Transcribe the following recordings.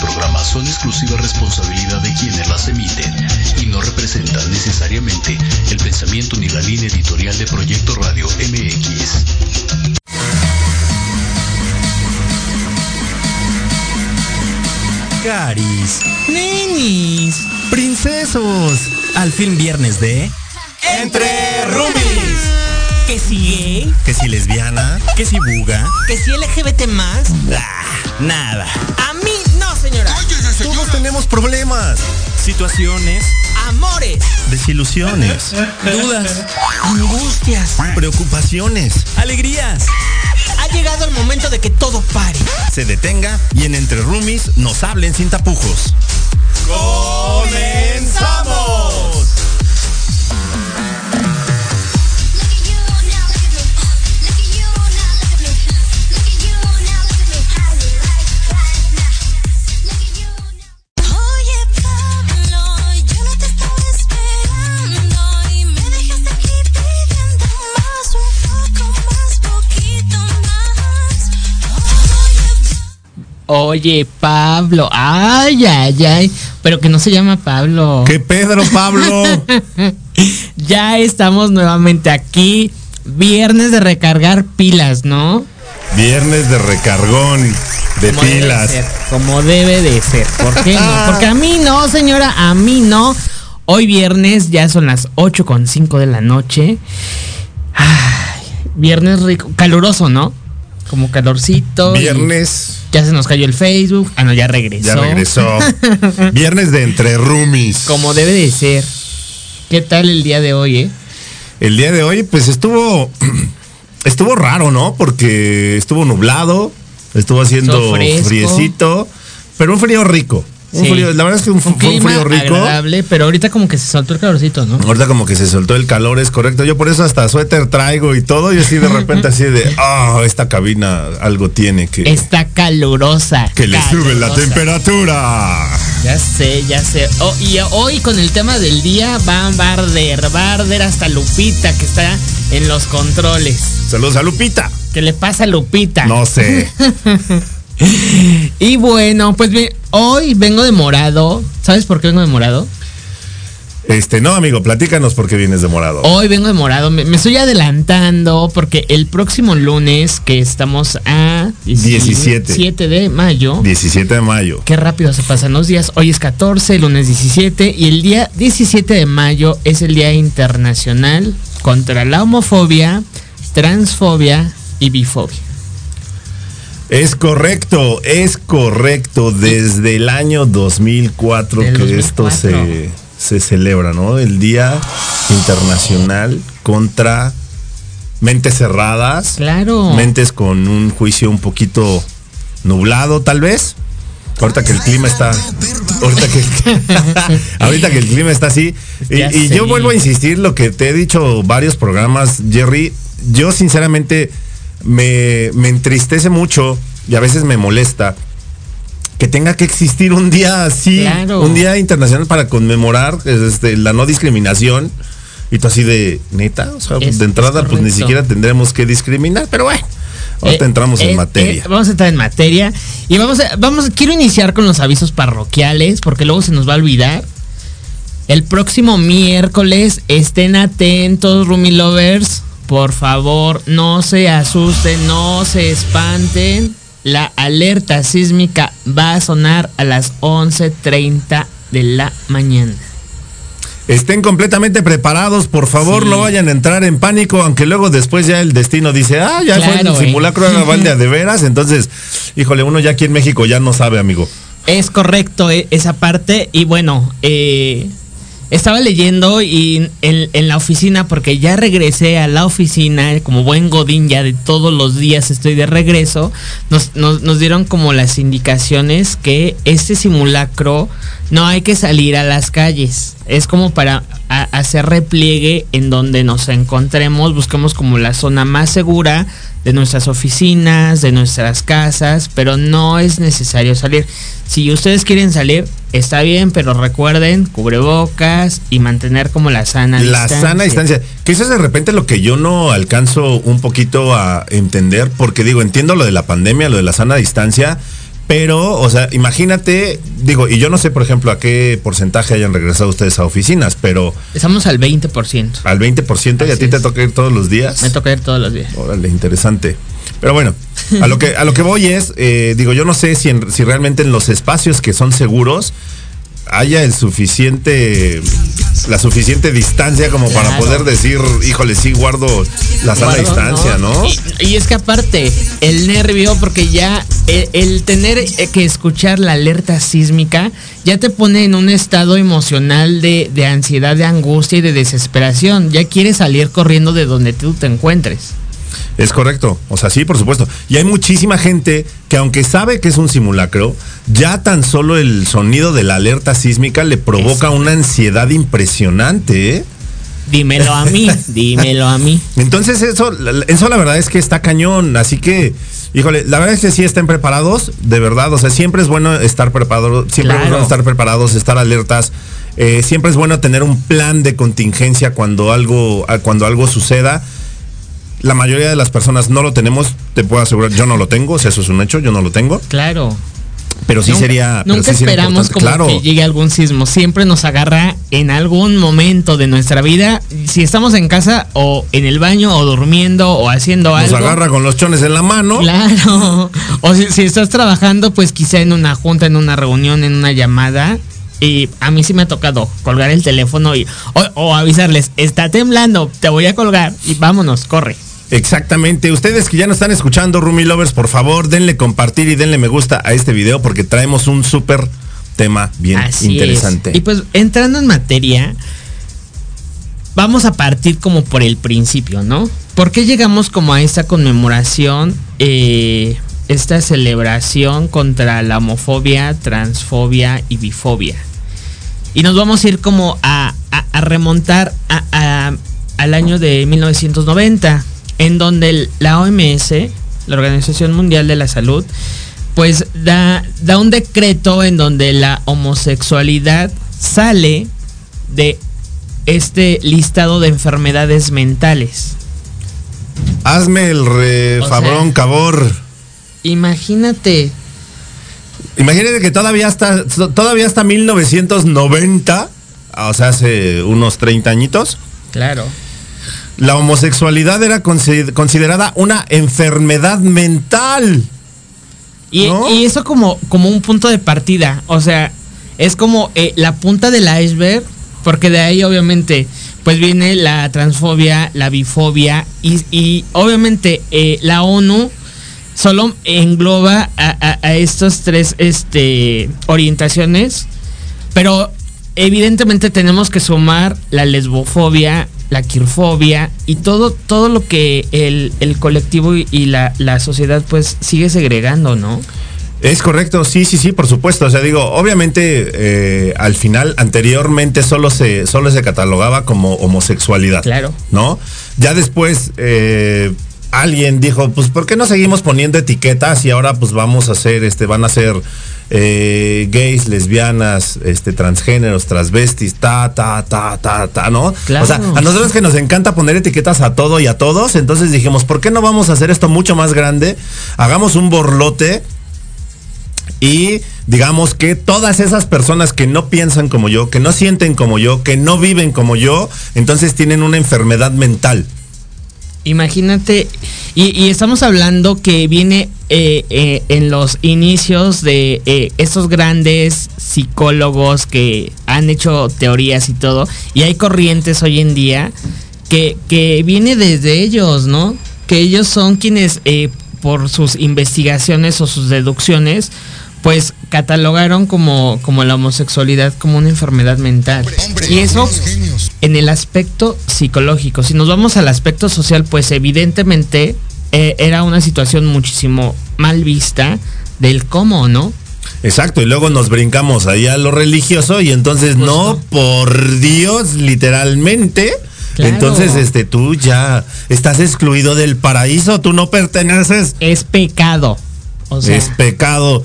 vertidas en este programa son exclusiva responsabilidad de quienes las emiten y no representan necesariamente el pensamiento ni la línea editorial de Proyecto Radio MX. Caris, nenis, princesos, al fin viernes de Entre Rumis. Que si gay, que si lesbiana, que si buga, que si LGBT más. Ah, nada. Todos tenemos problemas, situaciones, amores, desilusiones, dudas, angustias, preocupaciones, alegrías. Ha llegado el momento de que todo pare. Se detenga y en Entre Roomies nos hablen sin tapujos. ¡Comenzamos! Oye, Pablo, ay, ay, ay, pero que no se llama Pablo. ¿Qué Pedro, Pablo? ya estamos nuevamente aquí, viernes de recargar pilas, ¿no? Viernes de recargón de como pilas. Debe ser, como debe de ser. ¿Por qué no? Porque a mí no, señora, a mí no. Hoy viernes ya son las 8 con 5 de la noche. Ay, viernes rico, caluroso, ¿no? Como calorcito. Viernes. Ya se nos cayó el Facebook. Ah, no, ya regresó. Ya regresó. Viernes de entre roomies. Como debe de ser. ¿Qué tal el día de hoy, eh? El día de hoy, pues estuvo. Estuvo raro, ¿no? Porque estuvo nublado, estuvo haciendo friecito, pero un frío rico. Un sí. frío, la verdad es que un, un, fue un frío rico. agradable, pero ahorita como que se soltó el calorcito, ¿no? Ahorita como que se soltó el calor, es correcto. Yo por eso hasta suéter traigo y todo, y así de repente así de, ah, oh, esta cabina algo tiene que... Está calurosa. Que calurosa. le sube la temperatura. Ya sé, ya sé. Oh, y hoy con el tema del día van barder, barder hasta Lupita, que está en los controles. Saludos a Lupita. ¿Qué le pasa a Lupita? No sé. y bueno, pues bien, hoy vengo de morado. ¿Sabes por qué vengo de morado? Este, no, amigo, platícanos por qué vienes de morado. Hoy vengo de morado. Me, me, estoy adelantando porque el próximo lunes, que estamos a 17. 17 de mayo. 17 de mayo. Qué rápido se pasan los días. Hoy es 14, lunes 17. Y el día 17 de mayo es el Día Internacional contra la homofobia, transfobia y bifobia. Es correcto, es correcto. Desde el año 2004 Del que 2004. esto se, se celebra, ¿no? El Día Internacional contra mentes cerradas. Claro. Mentes con un juicio un poquito nublado, tal vez. Ahorita que el clima está. Ahorita que, ahorita que el clima está así. Y, y yo vuelvo a insistir lo que te he dicho varios programas, Jerry. Yo sinceramente me, me entristece mucho y a veces me molesta que tenga que existir un día así, Claro. un día internacional para conmemorar este, la no discriminación. Y tú así de neta, o sea, Es- de entrada es pues ni siquiera tendremos que discriminar, pero bueno, ahorita Eh, entramos en eh, materia. eh, vamos a entrar en materia. Y vamos a, vamos, quiero iniciar con los avisos parroquiales, porque luego se nos va a olvidar. El próximo miércoles, estén atentos, Rumi Lovers. Por favor, no se asusten, no se espanten. La alerta sísmica va a sonar a las 11.30 de la mañana. Estén completamente preparados, por favor, Sí. no vayan a entrar en pánico, aunque luego después ya el destino dice, ah, ya fue Claro, el eh. simulacro de Naval de a de veras, entonces, híjole, uno ya aquí en México ya no sabe, amigo. Es correcto eh, esa parte. Y bueno, eh, estaba leyendo y en, la oficina, porque ya regresé a la oficina, como buen Godín, ya de todos los días estoy de regreso, nos, nos, nos dieron como las indicaciones que este simulacro no hay que salir a las calles. Es como para hacer repliegue en donde nos encontremos, busquemos como la zona más segura de nuestras oficinas, de nuestras casas, pero no es necesario salir. Si ustedes quieren salir, está bien, pero recuerden cubrebocas y mantener como la sana La distancia. sana distancia. Que eso es de repente lo que yo no alcanzo un poquito a entender, porque digo, entiendo lo de la pandemia, lo de la sana distancia, pero, o sea, imagínate, digo, y yo no sé, por ejemplo, a qué porcentaje hayan regresado ustedes a oficinas, pero... Estamos al 20%. Al 20% y a ti te toca ir todos los días. Me toca ir todos los días. Órale, interesante. Pero bueno, a lo que, a lo que voy es, eh, digo, yo no sé si, si realmente en los espacios que son seguros haya el suficiente la suficiente distancia como para poder decir, híjole, sí guardo la sana distancia, ¿no? Y, es que aparte, el nervio, porque ya el, tener eh, que escuchar la alerta sísmica ya te pone en un estado emocional de, de ansiedad, de angustia y de desesperación. Ya quieres salir corriendo de donde tú te encuentres. Es correcto, o sea, sí, por supuesto. Y hay muchísima gente que aunque sabe que es un simulacro, ya tan solo el sonido de la alerta sísmica le provoca una ansiedad impresionante. ¿eh? Dímelo a mí, dímelo a mí. Entonces eso, eso la verdad es que está cañón, así que, híjole, la verdad es que sí estén preparados, de verdad, o sea, siempre es bueno estar preparados, siempre es bueno estar preparados, estar alertas. Eh, siempre es bueno tener un plan de contingencia cuando algo, cuando algo suceda la mayoría de las personas no lo tenemos, te puedo asegurar, yo no lo tengo, o sea, eso es un hecho, yo no lo tengo. Claro. Pero sí sería. Nunca esperamos como que llegue algún sismo. Siempre nos agarra en algún momento de nuestra vida. Si estamos en casa o en el baño o durmiendo o haciendo algo. Nos agarra con los chones en la mano. Claro. O si, estás trabajando, pues quizá en una junta, en una reunión, en una llamada. Y a mí sí me ha tocado colgar el teléfono y o avisarles, está temblando, te voy a colgar y vámonos, corre. Exactamente. Ustedes que ya nos están escuchando, Rumi Lovers, por favor, denle compartir y denle me gusta a este video porque traemos un súper tema bien interesante. Y pues entrando en materia, vamos a partir como por el principio, ¿no? ¿Por qué llegamos como a esta conmemoración, eh, esta celebración contra la homofobia, transfobia y bifobia? Y nos vamos a ir como a, remontar al año de 1990 en donde la OMS, la Organización Mundial de la Salud, pues da, da un decreto en donde la homosexualidad sale de este listado de enfermedades mentales. Hazme el refabrón, cabor. Imagínate. Imagínate que todavía hasta, todavía hasta 1990, o sea, hace unos 30 añitos. Claro la homosexualidad era considerada una enfermedad mental. Y, eso como, como un punto de partida. O sea, es como eh, la punta del iceberg, porque de ahí obviamente pues viene la transfobia, la bifobia y, obviamente eh, la ONU solo engloba a, a, estas tres este, orientaciones, pero evidentemente tenemos que sumar la lesbofobia, la quirfobia y todo, todo lo que el, colectivo y, la, sociedad pues sigue segregando, ¿no? Es correcto, sí, sí, sí, por supuesto. O sea, digo, obviamente eh, al final, anteriormente solo se, solo se catalogaba como homosexualidad. Claro. ¿No? Ya después eh, alguien dijo, pues, ¿por qué no seguimos poniendo etiquetas y ahora pues vamos a hacer, este, van a ser eh, gays, lesbianas, este, transgéneros, transvestis, ta, ta, ta, ta, ta, ¿no? Claro. O sea, a nosotros que nos encanta poner etiquetas a todo y a todos, entonces dijimos, ¿por qué no vamos a hacer esto mucho más grande? Hagamos un borlote y digamos que todas esas personas que no piensan como yo, que no sienten como yo, que no viven como yo, entonces tienen una enfermedad mental. Imagínate, y, estamos hablando que viene eh, eh, en los inicios de eh, estos grandes psicólogos que han hecho teorías y todo, y hay corrientes hoy en día que, que viene desde ellos, ¿no? Que ellos son quienes por sus investigaciones o sus deducciones, pues catalogaron como, como la homosexualidad como una enfermedad mental. y eso en el aspecto psicológico. Si nos vamos al aspecto social, pues evidentemente eh, era una situación muchísimo mal vista del cómo, ¿no? Exacto, y luego nos brincamos ahí a lo religioso y entonces no, por Dios, literalmente. Entonces, este, tú ya estás excluido del paraíso, tú no perteneces. Es pecado. es pecado.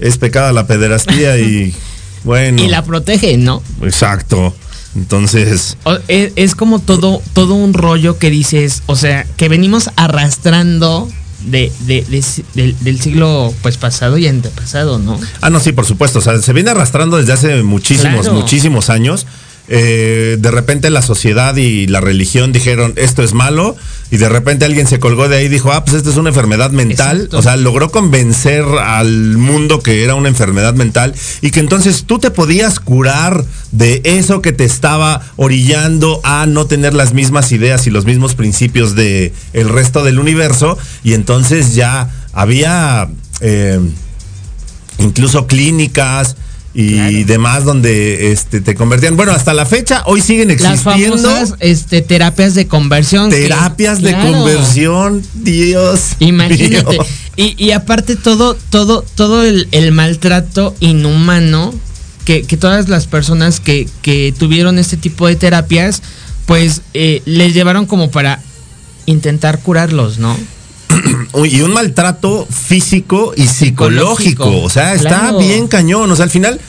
Es pecado la pederastía y bueno. Y la protege, ¿no? Exacto. Entonces, es, es como todo, todo un rollo que dices, o sea, que venimos arrastrando de, de, del, del, siglo pues pasado y antepasado, ¿no? Ah, no, sí, por supuesto. O sea, se viene arrastrando desde hace muchísimos, claro. muchísimos años. Eh, de repente la sociedad y la religión dijeron esto es malo y de repente alguien se colgó de ahí y dijo, ah, pues esto es una enfermedad mental. Exacto. O sea, logró convencer al mundo que era una enfermedad mental y que entonces tú te podías curar de eso que te estaba orillando a no tener las mismas ideas y los mismos principios de el resto del universo y entonces ya había eh, incluso clínicas, y claro. demás donde este te convertían. Bueno, hasta la fecha hoy siguen existiendo las famosas, este terapias de conversión. Terapias que, de claro. conversión, Dios. Imagínate. Y, y, aparte todo todo todo el, el maltrato inhumano que, que, todas las personas que, que tuvieron este tipo de terapias pues eh, les llevaron como para intentar curarlos, ¿no? Y un maltrato físico y psicológico. psicológico. O sea, está claro. bien cañón. O sea, al final,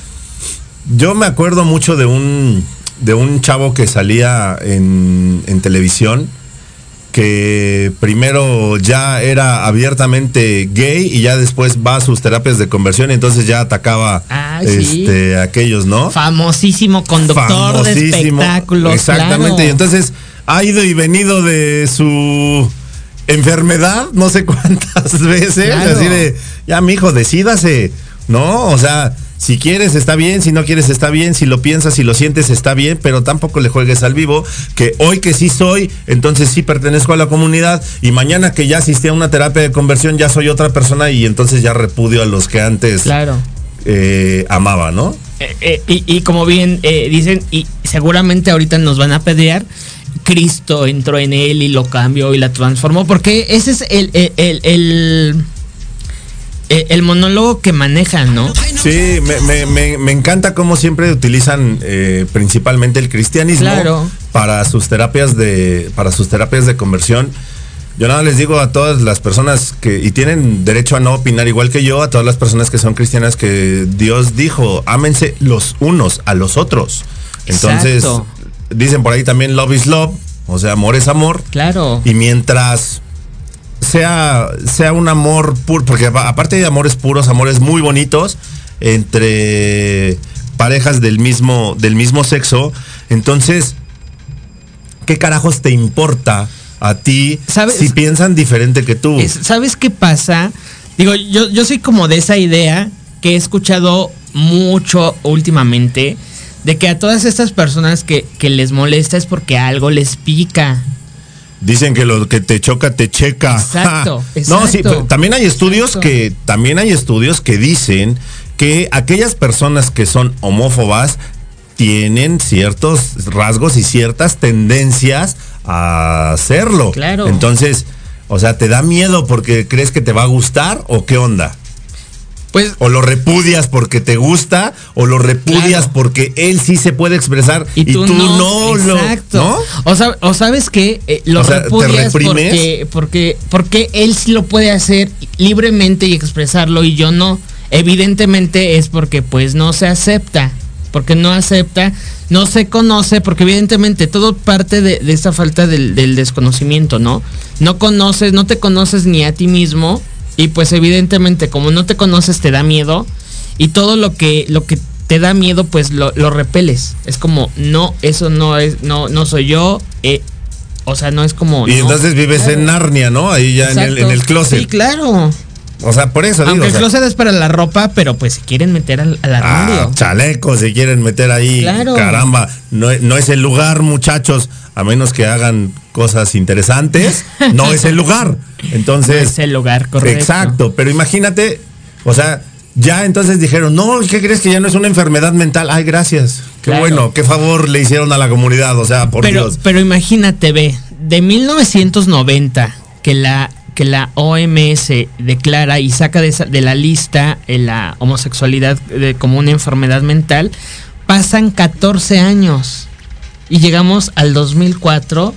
yo me acuerdo mucho de un, de un chavo que salía en, en televisión que primero ya era abiertamente gay y ya después va a sus terapias de conversión y entonces ya atacaba ah, este a aquellos, ¿no? Famosísimo conductor Famosísimo, de espectáculos. Exactamente. Claro. Y entonces ha ido y venido de su enfermedad, no sé cuántas veces, claro. así de, ya mi hijo, decídase, ¿no? O sea, si quieres está bien, si no quieres está bien, si lo piensas, si lo sientes está bien, pero tampoco le juegues al vivo, que hoy que sí soy, entonces sí pertenezco a la comunidad y mañana que ya asistí a una terapia de conversión ya soy otra persona y entonces ya repudio a los que antes claro. eh, amaba, ¿no? Eh, eh, y, y, como bien eh, dicen, y seguramente ahorita nos van a pedir Cristo entró en él y lo cambió y la transformó, porque ese es el, el, el, el, el monólogo que manejan, ¿no? Sí, me, me, me encanta cómo siempre utilizan eh, principalmente el cristianismo claro. para sus terapias de para sus terapias de conversión. Yo nada les digo a todas las personas que, y tienen derecho a no opinar igual que yo, a todas las personas que son cristianas, que Dios dijo, ámense los unos a los otros. Entonces, Exacto dicen por ahí también love is love, o sea, amor es amor. Claro. Y mientras sea, sea un amor puro, porque aparte de amores puros, amores muy bonitos entre parejas del mismo, del mismo sexo, entonces, ¿qué carajos te importa a ti ¿Sabes? si piensan diferente que tú? Es, ¿Sabes qué pasa? Digo, yo, yo soy como de esa idea que he escuchado mucho últimamente de que a todas estas personas que, que, les molesta es porque algo les pica. Dicen que lo que te choca te checa. Exacto. exacto no, sí, también hay estudios exacto. que también hay estudios que dicen que aquellas personas que son homófobas tienen ciertos rasgos y ciertas tendencias a hacerlo. Claro. Entonces, o sea, ¿te da miedo porque crees que te va a gustar o qué onda? Pues, o lo repudias porque te gusta o lo repudias claro. porque él sí se puede expresar y tú, y tú no, no, exacto. lo ¿no? o, sab, o sabes que eh, lo o sea, repudias porque, porque porque él sí lo puede hacer libremente y expresarlo y yo no evidentemente es porque pues no se acepta porque no acepta no se conoce porque evidentemente todo parte de, de esta falta del, del desconocimiento no no conoces no te conoces ni a ti mismo y pues evidentemente como no te conoces te da miedo y todo lo que lo que te da miedo pues lo, lo repeles es como no eso no es no no soy yo eh, o sea no es como y no. entonces vives claro. en Narnia no ahí ya en el, en el, closet sí claro o sea, por eso Aunque digo. el closet o sea, es para la ropa, pero pues si quieren meter al, al ah, Chalecos, si quieren meter ahí. Claro. Caramba, no, no es el lugar, muchachos. A menos que hagan cosas interesantes, no es el lugar. Entonces. No es el lugar, correcto. Exacto, pero imagínate, o sea, ya entonces dijeron, no, ¿qué crees que ya no es una enfermedad mental? Ay, gracias. Qué claro. bueno, qué favor le hicieron a la comunidad, o sea, por pero, Dios. Pero imagínate, ve, de 1990, que la que la OMS declara y saca de, esa, de la lista la homosexualidad de, como una enfermedad mental, pasan 14 años y llegamos al 2004,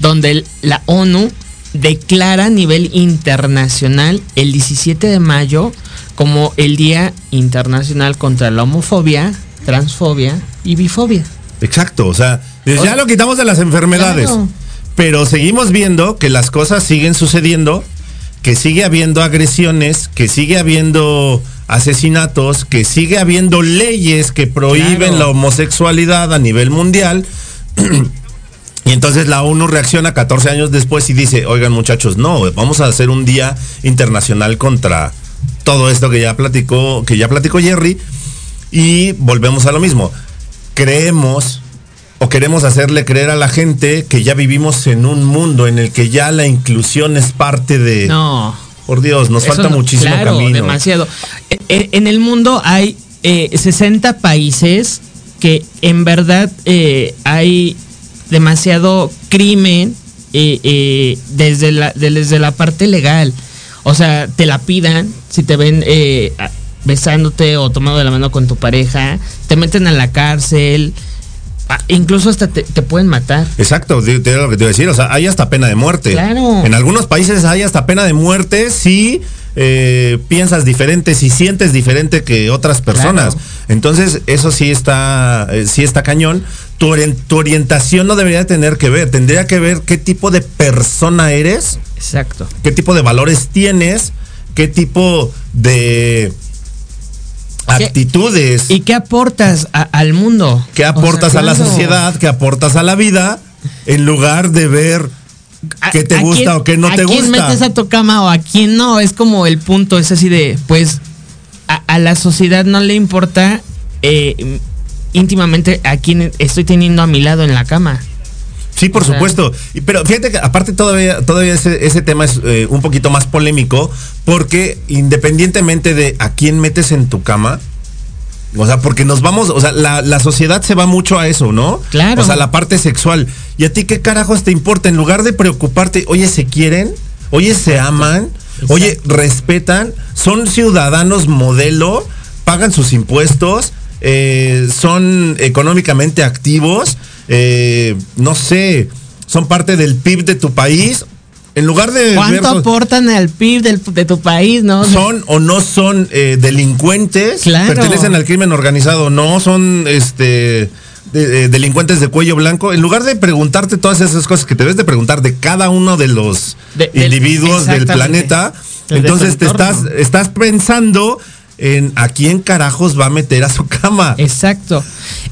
donde la ONU declara a nivel internacional el 17 de mayo como el Día Internacional contra la Homofobia, Transfobia y Bifobia. Exacto, o sea, ya lo quitamos de las enfermedades, pero seguimos viendo que las cosas siguen sucediendo, que sigue habiendo agresiones, que sigue habiendo asesinatos, que sigue habiendo leyes que prohíben la homosexualidad a nivel mundial. Y entonces la ONU reacciona 14 años después y dice, oigan muchachos, no, vamos a hacer un día internacional contra todo esto que ya platicó, que ya platicó Jerry. Y volvemos a lo mismo. Creemos o queremos hacerle creer a la gente que ya vivimos en un mundo en el que ya la inclusión es parte de. No. Por Dios, nos falta muchísimo claro, demasiado. E, e, en el mundo hay 60 eh, países que en verdad eh, hay demasiado crimen eh, desde, la, desde la parte legal. O sea, te la pidan si te ven besándote o tomando de la mano con tu pareja, te meten a la cárcel. Incluso hasta te, pueden matar. Exacto, lo que te iba a decir. O sea, hay hasta pena de muerte. Claro. En algunos países hay hasta pena de muerte si eh, piensas diferente, si sientes diferente que otras personas. Entonces, eso sí está, eh, sí está cañón. Tu, tu, orientación no debería tener que ver, tendría que ver qué tipo de persona eres. Exacto. Qué tipo de valores tienes, qué tipo de actitudes. ¿Y qué aportas al mundo? ¿Qué aportas a la sociedad? ¿Qué aportas a la vida? En lugar de ver qué te gusta o qué no te gusta. ¿A quién metes a tu cama o a quién no? Es como el punto, es así de, pues, a, la sociedad no le importa eh, íntimamente a quién estoy teniendo a mi lado en la cama. Sí, por supuesto. Pero fíjate que aparte todavía, todavía ese, tema es eh, un poquito más polémico porque independientemente de a quién metes en tu cama, o sea, porque nos vamos, o sea, la, sociedad se va mucho a eso, ¿no? Claro. O sea, la parte sexual. ¿Y a ti qué carajos te importa? En lugar de preocuparte, oye, ¿se quieren? Oye, ¿se aman? Oye, ¿respetan? ¿Son ciudadanos modelo? ¿Pagan sus impuestos? Eh, ¿Son económicamente activos? Eh, no sé, son parte del PIB de tu país. En lugar de. ¿Cuánto aportan al PIB de tu país, no? Son o no son eh, delincuentes. Pertenecen al crimen organizado. No son este. delincuentes de cuello blanco, en lugar de preguntarte todas esas cosas que te debes de preguntar de cada uno de los individuos del, planeta, entonces te estás, estás pensando en a quién carajos va a meter a su cama. Exacto.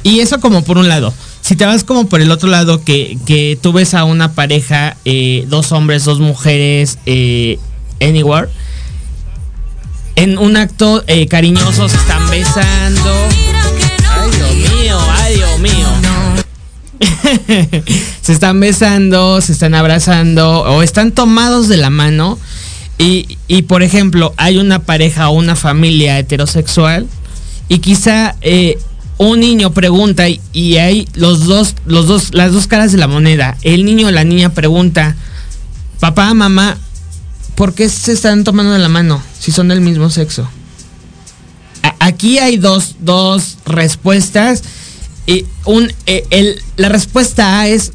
Y eso como por un lado si te vas como por el otro lado, que, que tú ves a una pareja, eh, dos hombres, dos mujeres, eh, anywhere, en un acto eh, cariñoso se están besando. Ay, Dios mío, ay, Dios mío. se están besando, se están abrazando o están tomados de la mano. Y, y por ejemplo, hay una pareja o una familia heterosexual y quizá eh, un niño pregunta y, hay los dos, los dos, las dos caras de la moneda. El niño o la niña pregunta, papá, mamá, ¿por qué se están tomando la mano si son del mismo sexo? aquí hay dos, dos respuestas. Y un, eh, el, la respuesta A es,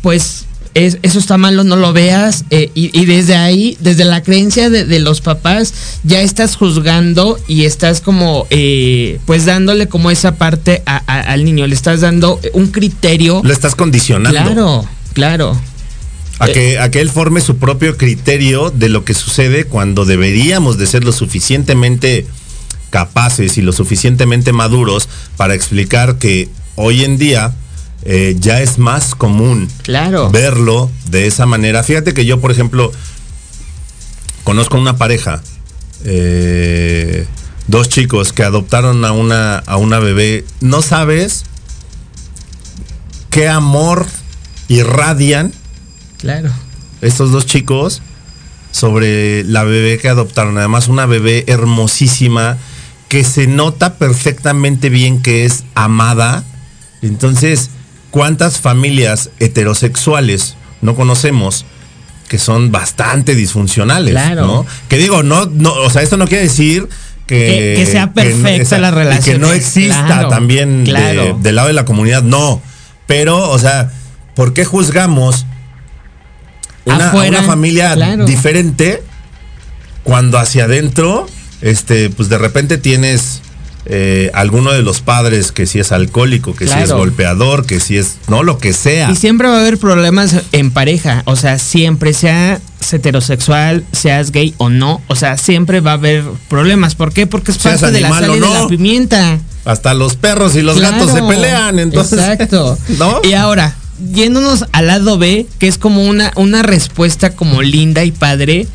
pues eso está malo, no lo veas. Eh, y, desde ahí, desde la creencia de, los papás, ya estás juzgando y estás como, eh, pues dándole como esa parte al niño, le estás dando un criterio. Lo estás condicionando. Claro, claro. A que, a que él forme su propio criterio de lo que sucede cuando deberíamos de ser lo suficientemente capaces y lo suficientemente maduros para explicar que hoy en día eh, ya es más común claro. verlo de esa manera. Fíjate que yo, por ejemplo, conozco una pareja, eh, dos chicos que adoptaron a una, a una bebé. No sabes qué amor irradian. Claro. Estos dos chicos sobre la bebé que adoptaron. Además, una bebé hermosísima que se nota perfectamente bien que es amada. Entonces, ¿Cuántas familias heterosexuales no conocemos que son bastante disfuncionales? Claro. Que digo, no, no, o sea, esto no quiere decir que, sea perfecta la relación. que no exista también del lado de la comunidad, no. Pero, o sea, ¿por qué juzgamos una, una familia diferente cuando hacia adentro, este, pues de repente tienes eh, alguno de los padres que si es alcohólico, que si es Claro. golpeador, que si es, no, lo que sea. Y siempre va a haber problemas en pareja, o sea, siempre, sea heterosexual, seas gay o no, o sea, siempre va a haber problemas. ¿Por qué? Porque es parte de la sal o y de no. la pimienta. Hasta los perros y los gatos se Claro, pelean, entonces. Exacto. ¿No? Y ahora, yéndonos al lado B, que es como una, una respuesta como linda y padre,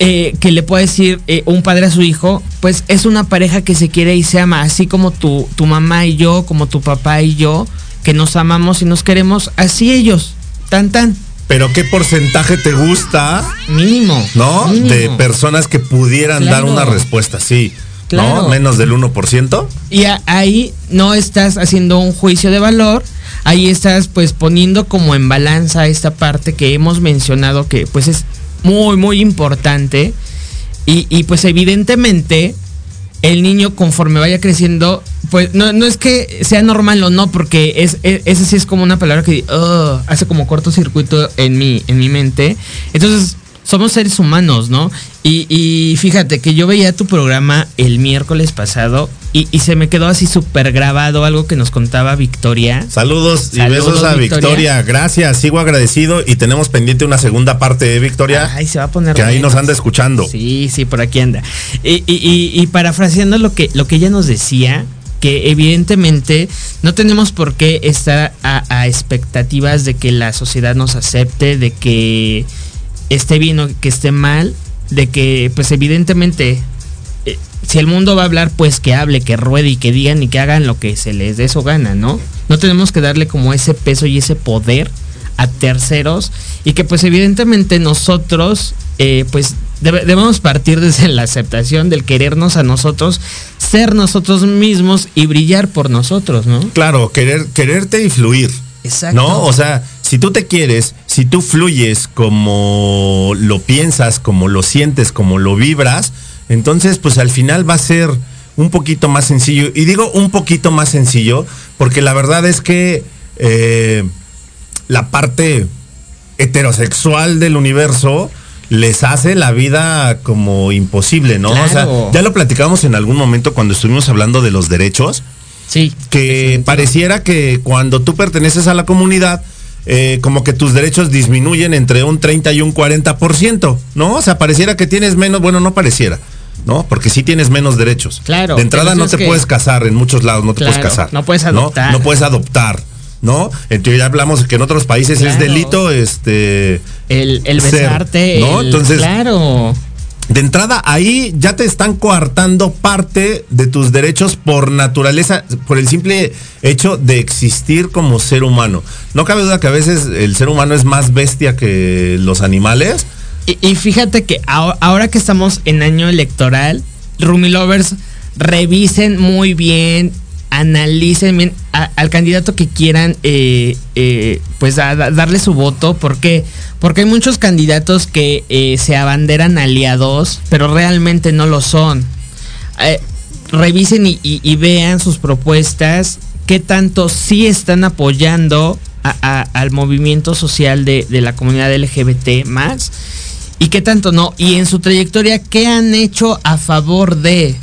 eh, que le puede decir eh, un padre a su hijo, pues es una pareja que se quiere y se ama, así como tu, tu mamá y yo, como tu papá y yo, que nos amamos y nos queremos, así ellos, tan tan, Pero ¿qué porcentaje te gusta, mínimo. no? mínimo. De personas que pudieran dar una respuesta así. Claro. ¿No? Menos del 1%. Y a- ahí no estás haciendo un juicio de valor, ahí estás pues poniendo como en balanza esta parte que hemos mencionado que pues es muy muy importante. Y, y, pues evidentemente el niño conforme vaya creciendo pues no, no es que sea normal o no porque es, es- esa sí es como una palabra que hace como cortocircuito en mi en mi mente. Entonces somos seres humanos, ¿no? Y, y fíjate que yo veía tu programa el miércoles pasado y, y se me quedó así súper grabado algo que nos contaba Victoria. Saludos y Saludos, besos a Victoria. Victoria. Gracias, sigo agradecido y tenemos pendiente una segunda parte de Victoria. Ay, se va a poner que ahí nos anda escuchando. Sí, sí, por aquí anda. Y, y, y- y parafraseando lo que, lo que ella nos decía, que evidentemente no tenemos por qué estar a, a expectativas de que la sociedad nos acepte, de que esté bien o que esté mal, de que pues evidentemente eh, si el mundo va a hablar, pues que hable, que ruede y que digan y que hagan lo que se les dé su gana, ¿no? No tenemos que darle como ese peso y ese poder a terceros y que pues evidentemente nosotros eh, pues debe- debemos partir desde la aceptación del querernos a nosotros, ser nosotros mismos y brillar por nosotros, ¿no? Claro, querer, quererte y fluir. Exacto. ¿No? O sea, si tú te quieres, si tú fluyes como lo piensas, como lo sientes, como lo vibras, entonces pues al final va a ser un poquito más sencillo. Y digo un poquito más sencillo porque la verdad es que eh, la parte heterosexual del universo les hace la vida como imposible, ¿no? O sea, ya lo platicamos en algún momento cuando estuvimos hablando de los derechos Sí. que pareciera que cuando tú perteneces a la comunidad, eh, como que tus derechos disminuyen entre un 30 y un 40%, ¿no? O sea, pareciera que tienes menos, bueno, no pareciera, ¿no? Porque sí tienes menos derechos. Claro, De entrada no te que- puedes casar en muchos lados, no te Claro, puedes casar. no puedes adoptar. No, puedes adoptar, ¿no? Entonces ya hablamos que en otros países es delito, este... El, el ser, besarte, ¿no? el- Entonces- claro. De entrada, ahí ya te están coartando parte de tus derechos por naturaleza, por el simple hecho de existir como ser humano. No cabe duda que a veces el ser humano es más bestia que los animales. Y, fíjate que ahora, ahora que estamos en año electoral, Rumi Lovers, revisen muy bien, analicen bien al candidato que quieran, eh, eh, pues darle su voto. ¿Por qué? Porque hay muchos candidatos que eh, se abanderan aliados, pero realmente no lo son. Revisen y, vean sus propuestas, qué tanto sí están apoyando al movimiento social de, de la comunidad LGBT más y qué tanto no. Y en su trayectoria, qué han hecho a favor de.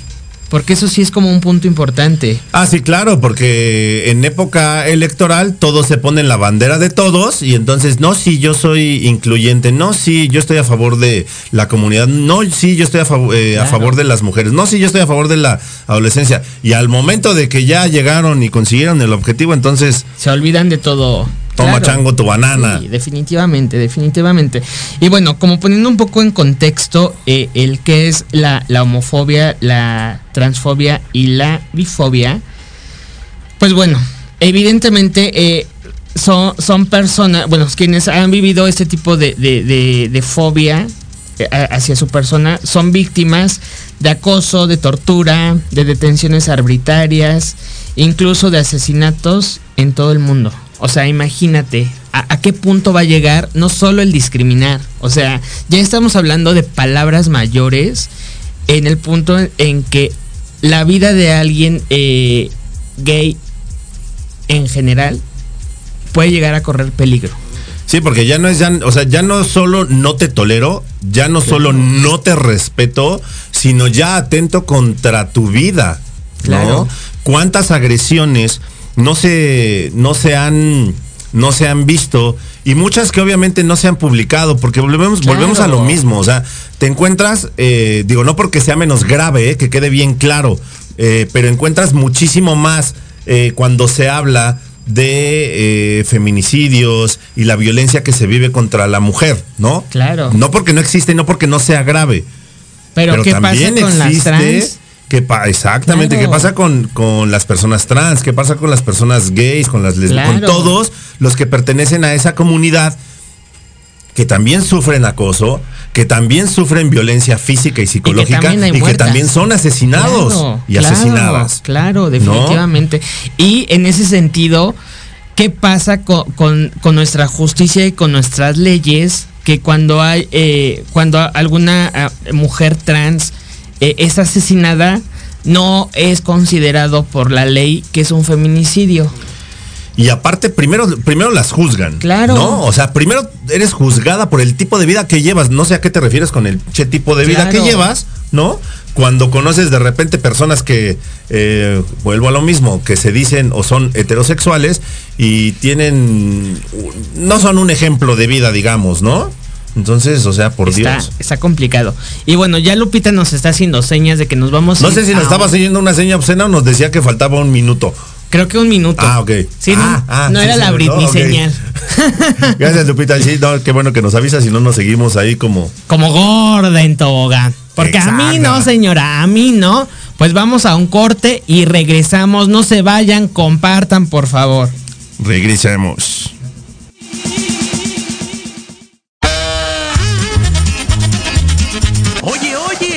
Porque eso sí es como un punto importante. Ah, sí, claro, porque en época electoral todos se ponen la bandera de todos y entonces, no, sí, yo soy incluyente, no, sí, yo estoy a favor de la comunidad, no, sí, yo estoy a, favor- eh, a favor de las mujeres, no, sí, yo estoy a favor de la adolescencia. Y al momento de que ya llegaron y consiguieron el objetivo, entonces, Se olvidan de todo. Toma chango tu banana. Sí, definitivamente, definitivamente. Y bueno, como poniendo un poco en contexto eh, el que es la, la homofobia, la transfobia y la bifobia, pues bueno, evidentemente eh, son, son personas, bueno, quienes han vivido este tipo de, de- de- de fobia eh, hacia su persona son víctimas de acoso, de tortura, de detenciones arbitrarias, incluso de asesinatos en todo el mundo. O sea, imagínate a, a qué punto va a llegar no solo el discriminar, o sea, ya estamos hablando de palabras mayores en el punto en, que la vida de alguien eh, gay en general puede llegar a correr peligro. Sí, porque ya no es ya, o sea, ya no solo no te tolero, ya no solo no te respeto, sino ya atento contra tu vida. Claro. ¿Cuántas agresiones no se, no se han no se han visto y muchas que obviamente no se han publicado porque volvemos, volvemos a lo mismo, o sea, te encuentras, eh, digo, no porque sea menos grave, eh, que quede bien claro, eh, pero encuentras muchísimo más cuando se habla de feminicidios y la violencia que se vive contra la mujer, ¿no? Claro. No porque no existe, no porque no sea grave. Pero, ¿qué también pasa con existe, las trans? ¿Qué exactamente, ¿qué pasa con, con, las personas trans? ¿Qué pasa con las personas gays, con las lesbianas, con todos los que pertenecen a esa comunidad que también sufren acoso, que también sufren violencia física y psicológica y que también, son asesinados y asesinadas? Claro, definitivamente. Y en ese sentido, ¿qué pasa con, con, nuestra justicia y con nuestras leyes? Que cuando hay, eh, cuando alguna ah, mujer trans eh, es asesinada, no es considerado por la ley que es un feminicidio. Y aparte, primero, primero las juzgan. Claro. ¿No? O sea, primero eres juzgada por el tipo de vida que llevas. No sé a qué te refieres con el che tipo de vida que llevas, ¿no? Cuando conoces de repente personas que, eh, vuelvo a lo mismo, que se dicen o son heterosexuales y tienen, no son un ejemplo de vida, digamos, ¿no? Entonces, o sea, por Dios. Está complicado. Y bueno, ya Lupita nos está haciendo señas de que nos vamos. No sé si nos estaba haciendo una seña obscena o nos decía que faltaba un minuto. Creo que un minuto. Ah, ok. Sí, no, ah, ah, no era la Britney señal. Gracias, Lupita. Sí, no, qué bueno que nos avisas, si no nos seguimos ahí como. Como gorda en toga. Porque a mí no, señora, a mí no. Pues vamos a un corte y regresamos. No se vayan, compartan, por favor. Regresamos.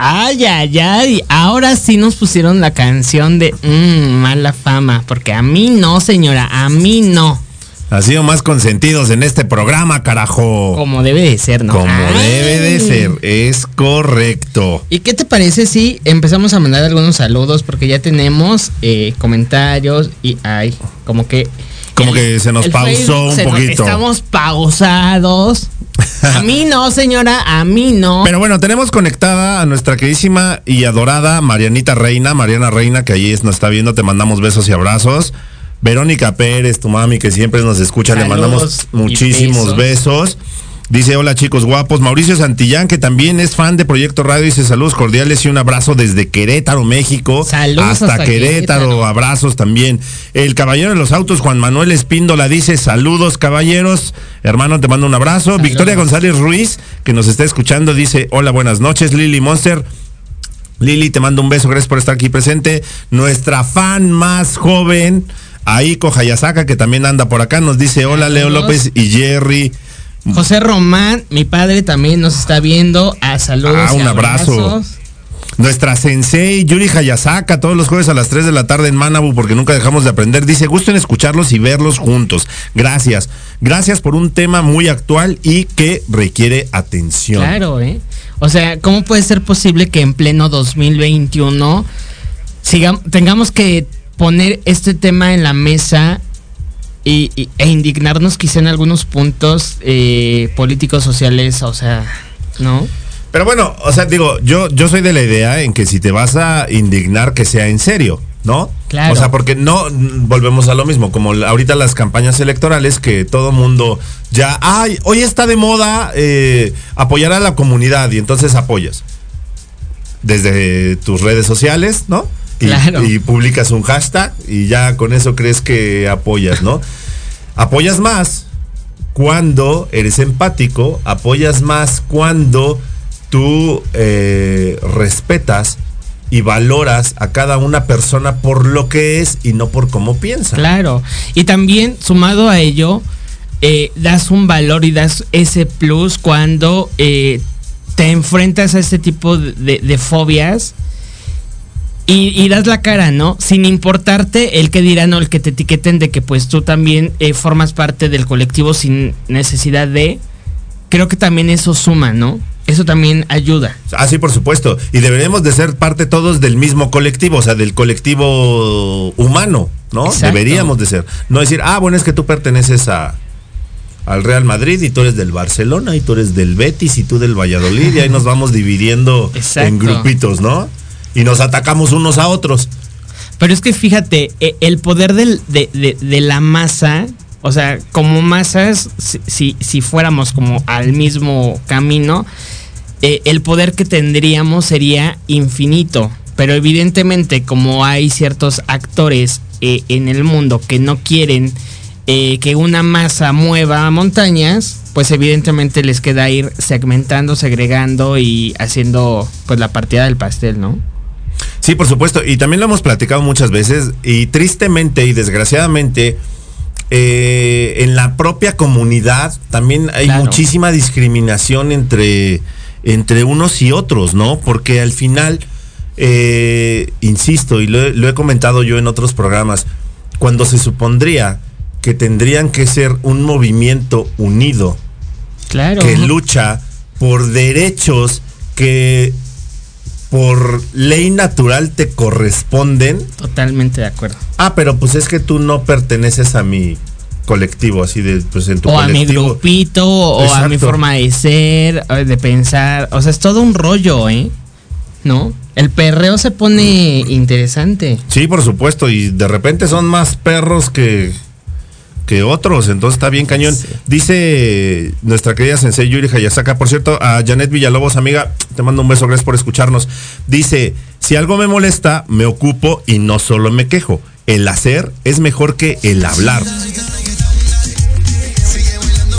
Ay, ay, ay. Ahora sí nos pusieron la canción de mmm, mala fama. Porque a mí no, señora. A mí no. Ha sido más consentidos en este programa, carajo. Como debe de ser, ¿no? Como Ay. debe de ser. Es correcto. ¿Y qué te parece si empezamos a mandar algunos saludos? Porque ya tenemos eh, comentarios y ay, como que. Como que se nos pausó un poquito. estamos pausados. A mí no, señora, a mí no. Pero bueno, tenemos conectada a nuestra queridísima y adorada Marianita Reina, Mariana Reina, que allí nos está viendo, te mandamos besos y abrazos. Verónica Pérez, tu mami, que siempre nos escucha, le mandamos muchísimos besos. Dice, hola chicos guapos. Mauricio Santillán, que también es fan de Proyecto Radio, dice saludos cordiales y un abrazo desde Querétaro, México. Saludos hasta, hasta Querétaro, Querétaro. abrazos también. El caballero de los autos, Juan Manuel Espíndola, dice saludos caballeros. Hermano, te mando un abrazo. Victoria González Ruiz, que nos está escuchando, dice hola, buenas noches. Lili Monster. Lili, te mando un beso, gracias por estar aquí presente. Nuestra fan más joven, Aiko Hayasaka, que también anda por acá, nos dice hola Leo. López y Jerry. José Román, mi padre también nos está viendo. A saludos. Ah, un abrazo. abrazos. Nuestra sensei Yuri Hayasaka, todos los jueves a las 3 de la tarde en Manabu, porque nunca dejamos de aprender. Dice, gusto en escucharlos y verlos juntos. Gracias. Gracias por un tema muy actual y que requiere atención. Claro, ¿eh? O sea, ¿cómo puede ser posible que en pleno 2021 sigam- tengamos que poner este tema en la mesa y, y- e indignarnos quizá en algunos puntos eh, políticos, sociales, o sea, ¿no? Pero bueno, o sea, digo, yo, yo soy de la idea en que si te vas a indignar, que sea en serio, ¿no? Claro. O sea, porque no, volvemos a lo mismo, como ahorita las campañas electorales, que todo mundo ya, ay, hoy está de moda eh, apoyar a la comunidad y entonces apoyas. Desde tus redes sociales, ¿no? Y, Claro. y publicas un hashtag y ya con eso crees que apoyas, ¿no? apoyas más cuando eres empático, apoyas más cuando tú eh, respetas y valoras a cada una persona por lo que es y no por cómo piensa. Claro. Y también, sumado a ello, eh, das un valor y das ese plus cuando eh, te enfrentas a este tipo de, de- de fobias y, y das la cara, ¿no? Sin importarte el que dirán o el que te etiqueten de que pues tú también eh, formas parte del colectivo sin necesidad de... Creo que también eso suma, ¿no? Eso también ayuda. Ah, sí, por supuesto. Y deberíamos de ser parte todos del mismo colectivo, o sea, del colectivo humano, ¿no? Exacto. Deberíamos de ser. No decir, ah, bueno, es que tú perteneces a al Real Madrid y tú eres del Barcelona y tú eres del Betis y tú del Valladolid y ahí nos vamos dividiendo Exacto. en grupitos, ¿no? Y nos atacamos unos a otros. Pero es que fíjate, e- el poder de, de- de la masa, o sea, como masas, si, si- fuéramos como al mismo camino, eh, el poder que tendríamos sería infinito. Pero evidentemente, como hay ciertos actores eh, en el mundo que no quieren que una masa mueva montañas, pues evidentemente les queda ir segmentando, segregando y haciendo pues la partida del pastel, ¿no? Sí, por supuesto. Y también lo hemos platicado muchas veces. Y tristemente y desgraciadamente, eh, en la propia comunidad también hay Claro. muchísima discriminación entre, entre unos y otros, ¿no? Porque al final, eh, insisto, y lo, he- lo he comentado yo en otros programas, cuando se supondría que tendrían que ser un movimiento unido, Claro. que lucha por derechos que por ley natural te corresponden. Totalmente de acuerdo. Ah, pero pues es que tú no perteneces a mi colectivo, así de, pues en tu o a mi grupito, o a mi forma de ser, de pensar. O sea, es todo un rollo, ¿eh? ¿No? El perreo se pone interesante. Sí, por supuesto, y de repente son más perros que, que otros, entonces está bien cañón. Dice nuestra querida Sensei Yuri Hayasaka, por cierto, a Janet Villalobos, amiga, te mando un beso, gracias por escucharnos. Dice, si algo me molesta, me ocupo y no solo me quejo. El hacer es mejor que el hablar.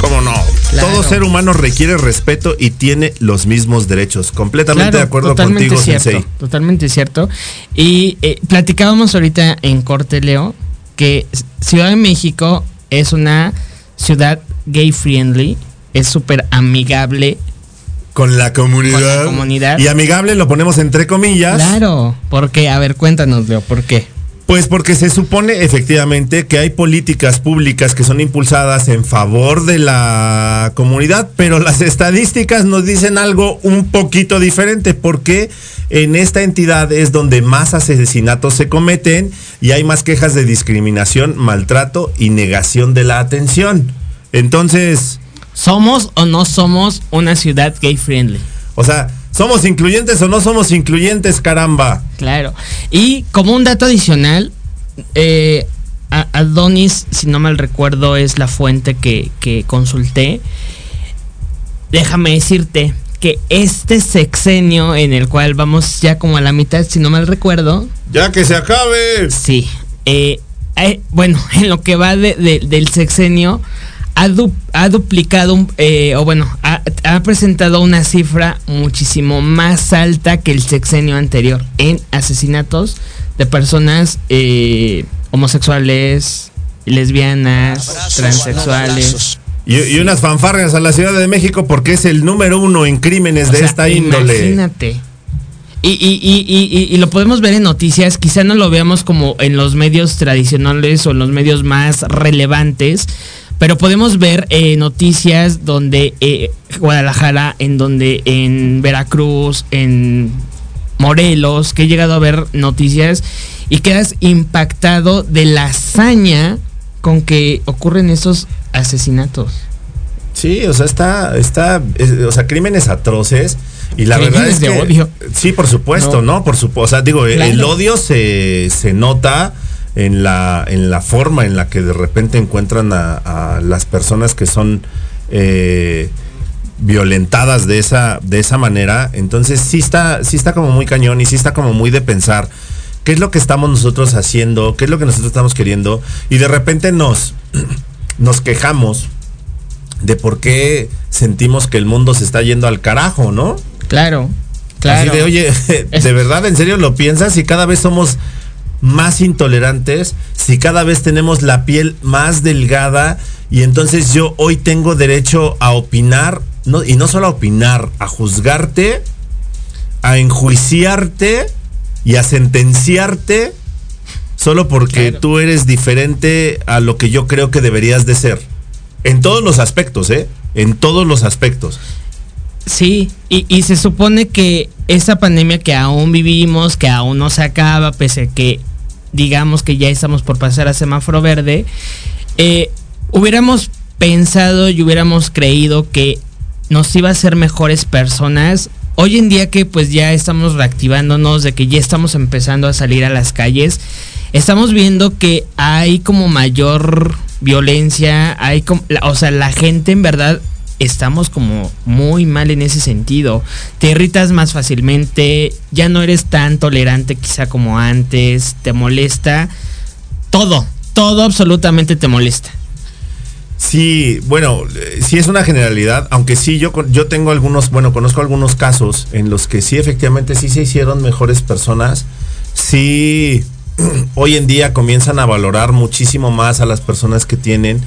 ¿Cómo no? Claro. Todo ser humano requiere respeto y tiene los mismos derechos. Completamente de acuerdo totalmente contigo, cierto, Sensei. Totalmente cierto. Y eh, platicábamos ahorita en corte, Leo, que Ciudad de México es una ciudad gay friendly, es súper amigable. Con la comunidad. Con la comunidad. Y amigable lo ponemos entre comillas. Claro, porque, a ver, cuéntanos, Leo, ¿por qué? Pues porque se supone efectivamente que hay políticas públicas que son impulsadas en favor de la comunidad, pero las estadísticas nos dicen algo un poquito diferente, porque en esta entidad es donde más asesinatos se cometen y hay más quejas de discriminación, maltrato y negación de la atención. Entonces, ¿Somos o no somos una ciudad gay friendly? o sea, ¿somos incluyentes o no somos incluyentes, caramba? Claro. Y como un dato adicional, eh, Adonis, si no mal recuerdo, es la fuente que, que consulté. Déjame decirte que este sexenio en el cual vamos ya como a la mitad, si no mal recuerdo, Ya que se acabe. sí. eh, eh, bueno, en lo que va de- de- del sexenio, ha, du- ha duplicado, un- eh, o bueno, ha, ha presentado una cifra muchísimo más alta que el sexenio anterior en asesinatos de personas eh, homosexuales, lesbianas, transexuales. Y, y unas fanfarrias a la Ciudad de México porque es el número uno en crímenes O de sea, esta índole. Imagínate. Y, y- y- y- y- y lo podemos ver en noticias, quizá no lo veamos como en los medios tradicionales o en los medios más relevantes, pero podemos ver eh, noticias donde eh, Guadalajara, en donde en Veracruz, en Morelos, que he llegado a ver noticias y quedas impactado de la hazaña con que ocurren esos asesinatos. Sí, o sea, está, está, es- o sea, crímenes atroces. Y la verdad es de que, odio. Sí, por supuesto, No. ¿no? Por supuesto. O sea, digo, el- odio se, se nota en la, en la forma en la que de repente encuentran a, a las personas que son eh, violentadas de esa, de esa manera. Entonces sí está, sí está como muy cañón y sí está como muy de pensar qué es lo que estamos nosotros haciendo, qué es lo que nosotros estamos queriendo. Y de repente nos, nos quejamos de por qué sentimos que el mundo se está yendo al carajo, ¿no? Claro, claro. Así de, oye, de verdad, en serio lo piensas y cada vez somos más intolerantes, si cada vez tenemos la piel más delgada y entonces yo hoy tengo derecho a opinar, no, y no solo a opinar, a juzgarte, a enjuiciarte y a sentenciarte solo porque Claro. tú eres diferente a lo que yo creo que deberías de ser. En todos los aspectos, ¿eh? En todos los aspectos. Sí, y, y se supone que esa pandemia que aún vivimos, que aún no se acaba, pese a que digamos que ya estamos por pasar a semáforo verde, eh, hubiéramos pensado y hubiéramos creído que nos iba a ser mejores personas. Hoy en día que pues ya estamos reactivándonos, de que ya estamos empezando a salir a las calles, estamos viendo que hay como mayor violencia, hay como, o sea, la gente en verdad estamos como muy mal en ese sentido. Te irritas más fácilmente, ya no eres tan tolerante quizá como antes, te molesta todo, todo absolutamente te molesta. Sí, bueno, eh, sí es una generalidad, aunque sí yo yo tengo algunos, bueno, conozco algunos casos en los que sí efectivamente sí se hicieron mejores personas, sí hoy en día comienzan a valorar muchísimo más a las personas que tienen,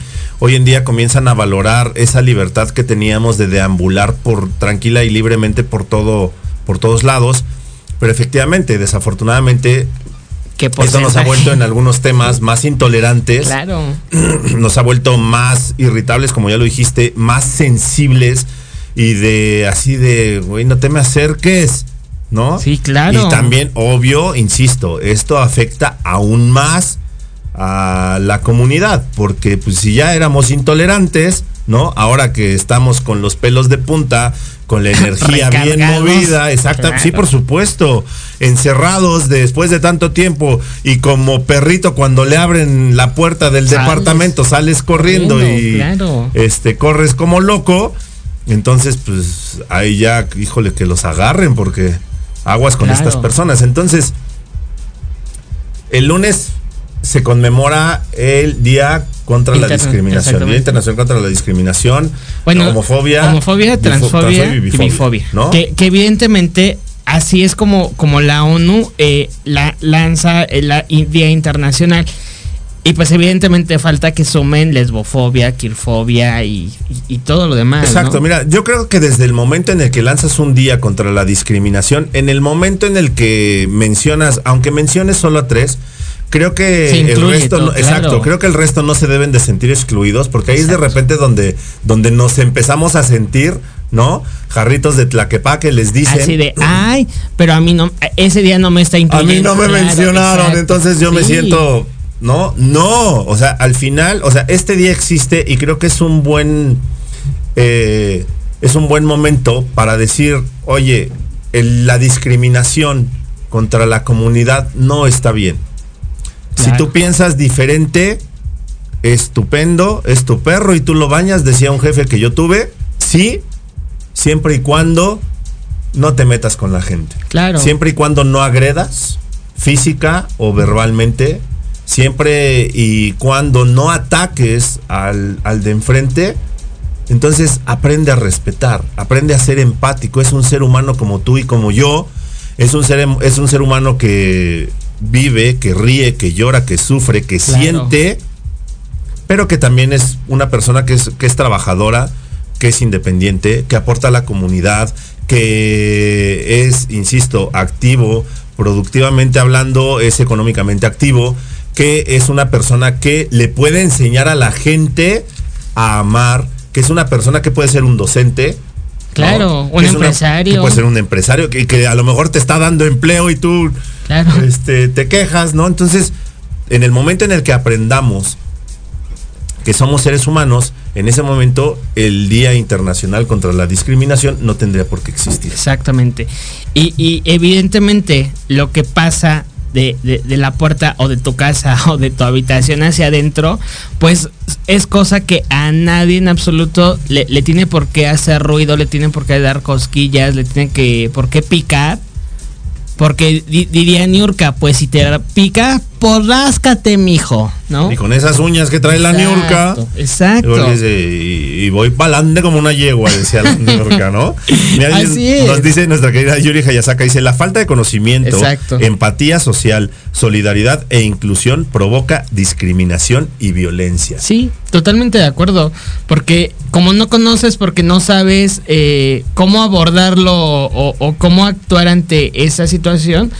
hoy en día comienzan a valorar esa libertad que teníamos de deambular por tranquila y libremente por todo por todos lados, pero efectivamente, desafortunadamente esto nos ha vuelto en algunos temas más intolerantes Claro. nos ha vuelto más irritables, como ya lo dijiste, más sensibles y de así de, güey, no te me acerques, ¿no? Sí, claro. Y también, obvio, insisto, esto afecta aún más a la comunidad, porque pues si ya éramos intolerantes, ¿no? Ahora que estamos con los pelos de punta, con la energía bien movida, exacto, Claro. sí, por supuesto, encerrados después de tanto tiempo y como perrito cuando le abren la puerta del Sales. departamento sales corriendo Corriendo, y claro. este corres como loco, entonces pues ahí ya, híjole, que los agarren porque aguas con Claro. estas personas. Entonces, el lunes se conmemora el Día contra la discriminación, Día. Internacional contra la Discriminación, Bueno, homofobia, homofobia, transfobia y y bifobia. ¿no? Que, que evidentemente así es como, como la ONU eh, la lanza el la i- Día Internacional. Y pues evidentemente falta que sumen lesbofobia, quirfobia y, y- y todo lo demás. Exacto, ¿no? mira, yo creo que desde el momento en el que lanzas un día contra la discriminación, en el momento en el que mencionas, aunque menciones solo a tres, creo que el resto, todo, no- claro. exacto, creo que el resto no se deben de sentir excluidos, porque ahí es de repente donde, donde nos empezamos a sentir, ¿no? Jarritos de tlaquepaque les dicen. Así de, ay, pero a mí no, ese día no me está A incluyendo. mí no me Claro, mencionaron, exacto. entonces yo me siento. No, no. O sea, al final, o sea, este día existe y creo que es un buen. eh, es un buen momento para decir, oye, el- la discriminación contra la comunidad no está bien. Si tú piensas diferente, estupendo, es tu perro y tú lo bañas, decía un jefe que yo tuve, sí, siempre y cuando no te metas con la gente. Claro. Siempre y cuando no agredas física o verbalmente, siempre y cuando no ataques al, al de enfrente, entonces aprende a respetar, aprende a ser empático, es un ser humano como tú y como yo, es un ser, es un ser humano que vive, que ríe, que llora, que sufre, que Claro. siente, pero que también es una persona que es, que es trabajadora, que es independiente, que aporta a la comunidad, que es, insisto, activo, productivamente hablando, es económicamente activo, que es una persona que le puede enseñar a la gente a amar, que es una persona que puede ser un docente. ¿No? Claro, un es empresario. que puede ser un empresario que, que a lo mejor te está dando empleo y tú Claro. este, te quejas, ¿no? Entonces, en el momento en el que aprendamos que somos seres humanos, en ese momento el Día Internacional contra la Discriminación no tendría por qué existir. Exactamente. Y, y evidentemente lo que pasa de, de- la puerta o de tu casa o de tu habitación hacia adentro, pues es cosa que a nadie en absoluto le, le tiene por qué hacer ruido, le tiene por qué dar cosquillas, le tiene que por qué picar. Porque di- diría Niurka, pues si te pica, pues ráscate, mijo, ¿no? Y con esas uñas que trae la Niurka. Exacto, dice, y, y voy pa'lante como una yegua, decía la Niurka, ¿no? Mira, Así es. Nos dice nuestra querida Yuri Hayasaka, dice, la falta de conocimiento, Exacto. empatía social, solidaridad e inclusión provoca discriminación y violencia. Sí, totalmente de acuerdo. Porque como no conoces, porque no sabes eh, cómo abordarlo o, o cómo actuar ante esa situación,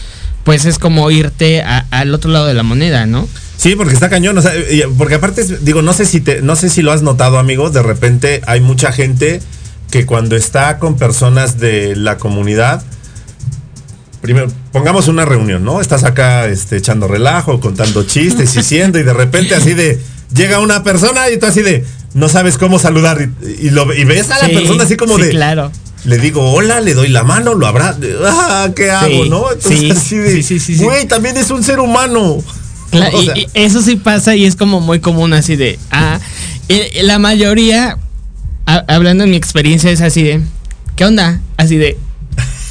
pues es como irte a- al otro lado de la moneda, ¿no? Sí, porque está cañón, o sea, porque aparte, digo, no sé si te, no sé si lo has notado, amigo, de repente hay mucha gente que cuando está con personas de la comunidad, primero, pongamos una reunión, ¿no? Estás acá este, echando relajo, contando chistes y siendo, y de repente así de, llega una persona y tú así de, no sabes cómo saludar, y, y lo, y ves a la Sí, persona así como sí, de, claro. Le digo hola, le doy la mano, lo habrá, ah, ¿qué hago, no? Entonces sí, así de, sí, sí, güey, también es un ser humano. Cla- O y- sea, y eso sí pasa y es como muy común así de, ah, y- la mayoría, a- hablando en mi experiencia, es así de, ¿qué onda? Así de,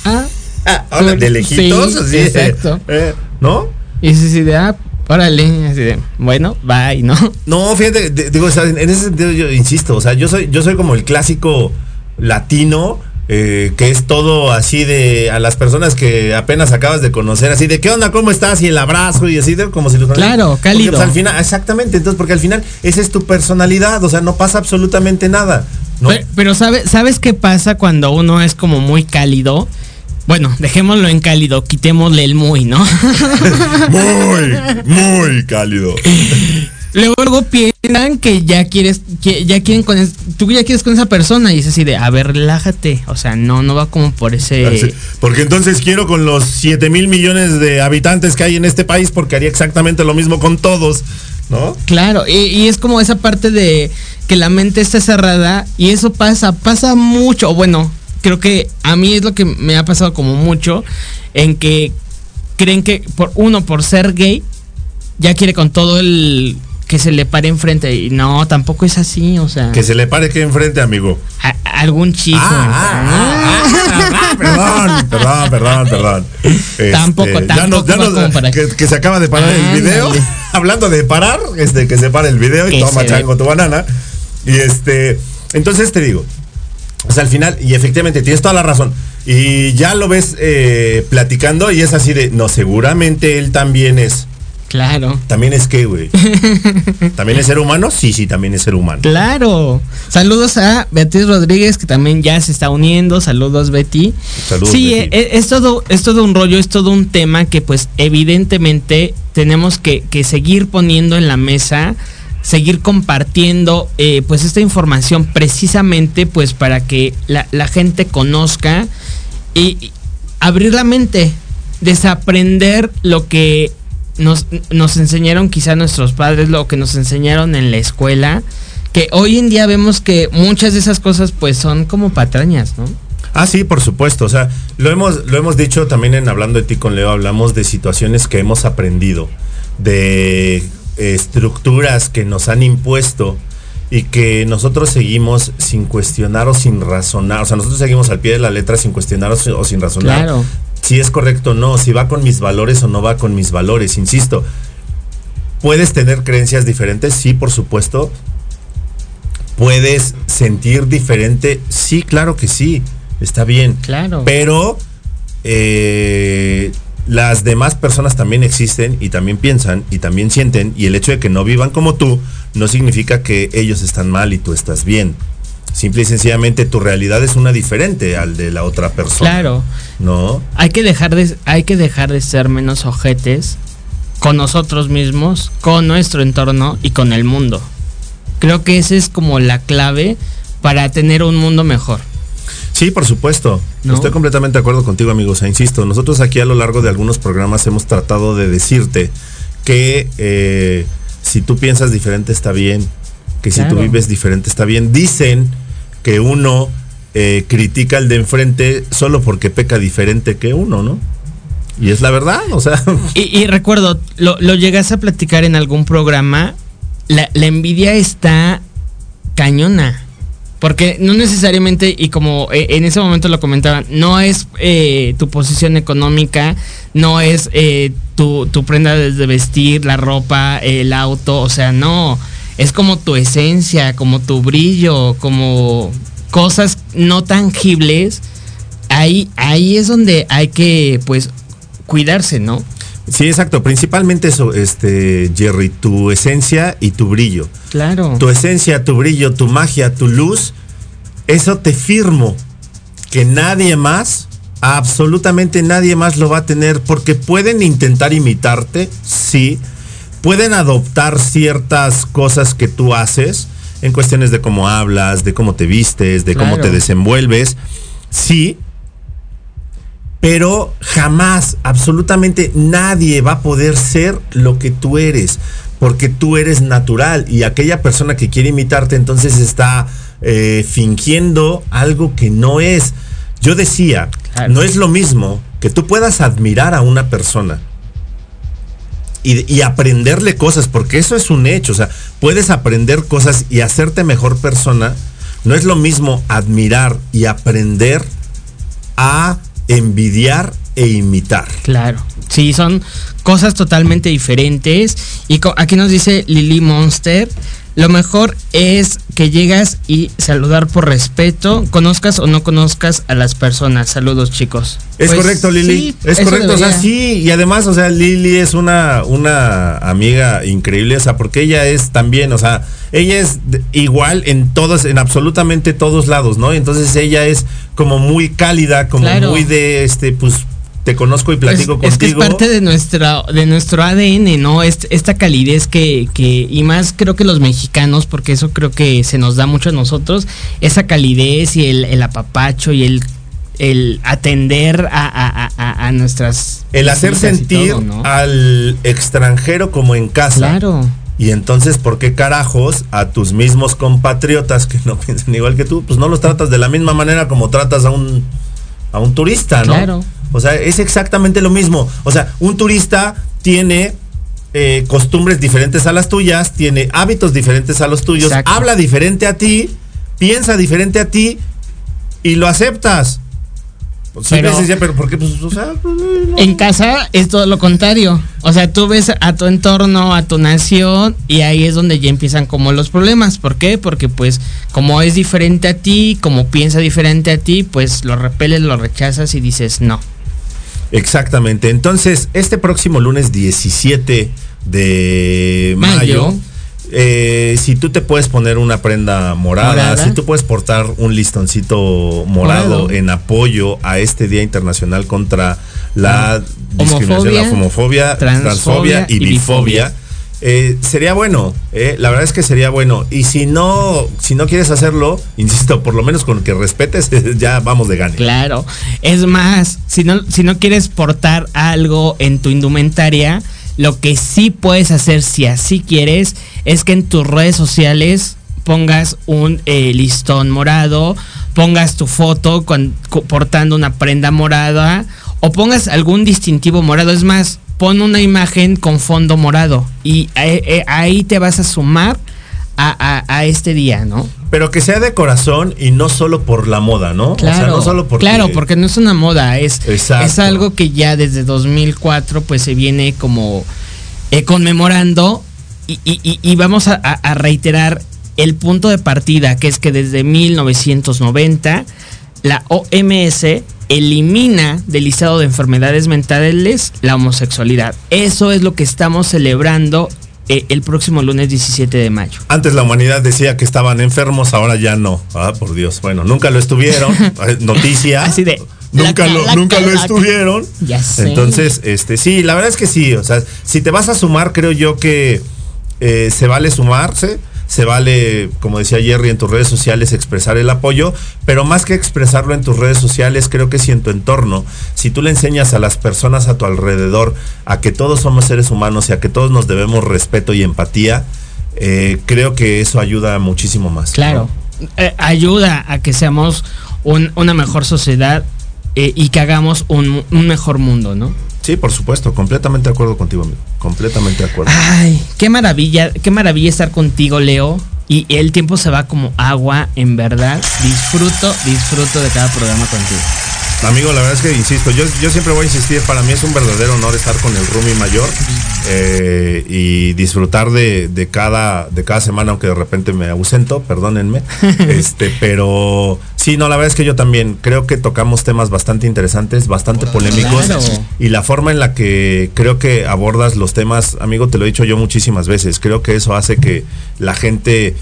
ah, Ah, hola, de Sí, lejitos, así de, exacto. eh, ¿No? y es así de, ah, órale, así de, bueno, bye, ¿no? No, fíjate, de- digo, en ese sentido yo insisto, o sea, yo soy, yo soy como el clásico latino, eh, que es todo así de a las personas que apenas acabas de conocer, así de qué onda, cómo estás, y el abrazo, y así de como si los Claro, Porque, cálido. pues, al final, exactamente, entonces, porque al final esa es tu personalidad, o sea, no pasa absolutamente nada. ¿no? Pero, pero sabe- ¿sabes qué pasa cuando uno es como muy cálido? Bueno, dejémoslo en cálido, quitémosle el muy, ¿no? Muy, muy cálido. luego, dan que ya quieres, que ya quieren con es- tú ya quieres con esa persona y es así de, a ver, relájate. O sea, no, no va como por ese. Así, Porque entonces quiero con los 7 mil millones de habitantes que hay en este país porque haría exactamente lo mismo con todos, ¿no? Claro, y, y es como esa parte de que la mente está cerrada y eso pasa, pasa mucho. Bueno, creo que a mí es lo que me ha pasado como mucho en que creen que por uno por ser gay ya quiere con todo el que se le pare enfrente y no, tampoco es así, o sea, Que se le pare que enfrente, amigo. a- algún chico. Ah, ah, ah, perdón, perdón, perdón, perdón. Este, Tampoco, ya tampoco nos- ya nos- que, que se acaba de parar el video. Hablando de parar, este, que se pare el video y Que toma chango tu banana. Y este, entonces te digo, o sea, al final, y efectivamente tienes toda la razón. Y ya lo ves eh, platicando y es así de, no, seguramente él también es. Claro. ¿También es qué, güey? ¿También es ser humano? Sí, sí, también es ser humano. Claro. Saludos a Beatriz Rodríguez, que también ya se está uniendo. Saludos, Betty. Saludos, sí, Betty. eh, es, todo, es todo un rollo, es todo un tema que pues evidentemente tenemos que, que seguir poniendo en la mesa, seguir compartiendo eh, pues esta información precisamente pues para que la, la gente conozca y, y abrir la mente, desaprender lo que nos, nos enseñaron quizá nuestros padres, lo que nos enseñaron en la escuela, que hoy en día vemos que muchas de esas cosas pues son como patrañas, ¿no? Ah, sí, por supuesto. O sea, lo hemos, lo hemos dicho también en Hablando de ti con Leo, hablamos de situaciones que hemos aprendido, de eh, estructuras que nos han impuesto y que nosotros seguimos sin cuestionar o sin razonar. O sea, nosotros seguimos al pie de la letra sin cuestionar o sin, o sin razonar. Claro. Si es correcto o no, si va con mis valores o no va con mis valores. Insisto, puedes tener creencias diferentes, sí, por supuesto. Puedes sentir diferente, sí, claro que sí, está bien. Claro. Pero eh, las demás personas también existen y también piensan y también sienten y el hecho de que no vivan como tú no significa que ellos están mal y tú estás bien. Simple y sencillamente tu realidad es una diferente al de la otra persona. Claro. ¿No? Hay que dejar de, hay que dejar de ser menos ojetes con nosotros mismos, con nuestro entorno y con el mundo. Creo que esa es como la clave para tener un mundo mejor. Sí, por supuesto. ¿No? Estoy completamente de acuerdo contigo, amigos. Sea, insisto, nosotros aquí a lo largo de algunos programas hemos tratado de decirte que eh, si tú piensas diferente está bien, que si tú vives diferente está bien. Dicen que uno eh, critica al de enfrente solo porque peca diferente que uno, ¿no? Y es la verdad, o sea. Y, y recuerdo, lo, lo llegas a platicar en algún programa, la, la envidia está cañona. Porque no necesariamente, y como eh, en ese momento lo comentaban, no es eh, tu posición económica, no es eh, tu, tu prenda de vestir, la ropa, el auto, o sea, no. Es como tu esencia, como tu brillo, como cosas no tangibles. Ahí, ahí es donde hay que, pues, cuidarse, ¿no? Sí, exacto. Principalmente eso, este, Jerry, tu esencia y tu brillo. Claro. tu esencia, tu brillo, tu magia, tu luz, eso te firmo que nadie más, absolutamente nadie más lo va a tener porque pueden intentar imitarte, sí, pueden adoptar ciertas cosas que tú haces en cuestiones de cómo hablas, de cómo te vistes, de cómo te desenvuelves, sí, pero jamás, absolutamente nadie va a poder ser lo que tú eres, porque tú eres natural y aquella persona que quiere imitarte entonces está eh, fingiendo algo que no es. Yo decía, Claro. no es lo mismo que tú puedas admirar a una persona y, aprenderle cosas, porque eso es un hecho, o sea, puedes aprender cosas y hacerte mejor persona. No es lo mismo admirar y aprender a envidiar e imitar. Claro. Sí, son cosas totalmente diferentes. Y aquí nos dice Lily Monster. Lo mejor es que llegas y saludar por respeto, conozcas o no conozcas a las personas. Saludos, chicos. Es Pues, correcto, Lili. sí, es correcto, o sea, sí. Y además, o sea, Lili es una, una amiga increíble, o sea, porque ella es también, o sea, ella es igual en todos, en absolutamente todos lados, ¿no? Entonces ella es como muy cálida, como Claro. muy de, este, pues, te conozco y Pues, platico es que es contigo. parte de nuestra de nuestro ADN, ¿no? Est- esta calidez que, que y más creo que los mexicanos, porque eso creo que se nos da mucho a nosotros, esa calidez y el, el apapacho y el el atender a, a- a- a nuestras el hacer sentir todo, ¿no? al extranjero como en casa. claro Y entonces, ¿por qué carajos a tus mismos compatriotas que no piensan igual que tú, pues no los tratas de la misma manera como tratas a un a un turista, ¿no? Claro. O sea, es exactamente lo mismo. O sea, un turista tiene eh, costumbres diferentes a las tuyas, tiene hábitos diferentes a los tuyos, Exacto. habla diferente a ti, piensa diferente a ti y lo aceptas. Sí, Pero- ¿por qué? Pues, o sea, pues, no. En casa es todo lo contrario. O sea, tú ves a tu entorno, a tu nación, y ahí es donde ya empiezan como los problemas. ¿Por qué? Porque pues como es diferente a ti, como piensa diferente a ti, pues lo repeles, lo rechazas y dices no. Exactamente. Entonces, este próximo lunes 17 de mayo, Mayo. Eh, si tú te puedes poner una prenda morada, Morada. si tú puedes portar un listoncito morado, Morado. en apoyo a este Día Internacional contra la Ah. discriminación, Homofobia, la homofobia, transfobia transfobia y bifobia. eh, sería bueno, eh, la verdad es que sería bueno. Y si no, si no quieres hacerlo, insisto, por lo menos con que respetes, ya vamos de gane. Claro. Es más, si no, si no quieres portar algo en tu indumentaria, lo que sí puedes hacer si así quieres es que en tus redes sociales pongas un eh, listón morado, pongas tu foto con- co- portando una prenda morada o pongas algún distintivo morado. Es más, pon una imagen con fondo morado y eh, eh, ahí te vas a sumar a, a- a este día, ¿no? Pero que sea de corazón y no solo por la moda, ¿no? Claro, o sea, no solo porque, claro, porque no es una moda, es, Exacto. es algo que ya desde 2004 pues se viene como eh, conmemorando y, y- y- y vamos a reiterar el punto de partida, que es que desde 1990 la OMS elimina del listado de enfermedades mentales la homosexualidad. Eso es lo que estamos celebrando eh, el próximo lunes 17 de mayo. Antes la humanidad decía que estaban enfermos, ahora ya no. Ah, por Dios. Bueno, nunca lo estuvieron. Eh, Noticia. Así de, Nunca lo, nunca lo estuvieron. Ya sé. Entonces, este, sí, la verdad es que sí. O sea, si te vas a sumar, creo yo que eh, se vale sumarse. Se vale, como decía Jerry, en tus redes sociales expresar el apoyo, pero más que expresarlo en tus redes sociales, creo que si en tu entorno, si tú le enseñas a las personas a tu alrededor a que todos somos seres humanos y a que todos nos debemos respeto y empatía, eh, creo que eso ayuda muchísimo más. Claro. Eh, ayuda a que seamos un- una mejor sociedad eh, y que hagamos un, un mejor mundo, ¿no? Sí, por supuesto, completamente de acuerdo contigo, amigo. Completamente de acuerdo. Ay, qué maravilla, qué maravilla estar contigo, Leo. Y el tiempo se va como agua, en verdad. Disfruto, disfruto de cada programa contigo. Amigo, la verdad es que insisto, yo, yo siempre voy a insistir, para mí es un verdadero honor estar con el Rumi mayor eh, y disfrutar de, de cada, de cada semana, aunque de repente me ausento, perdónenme. este, pero sí, no, la verdad es que yo también creo que tocamos temas bastante interesantes, bastante polémicos. Y la forma en la que creo que abordas los temas, amigo, te lo he dicho yo muchísimas veces, creo que eso hace que la gente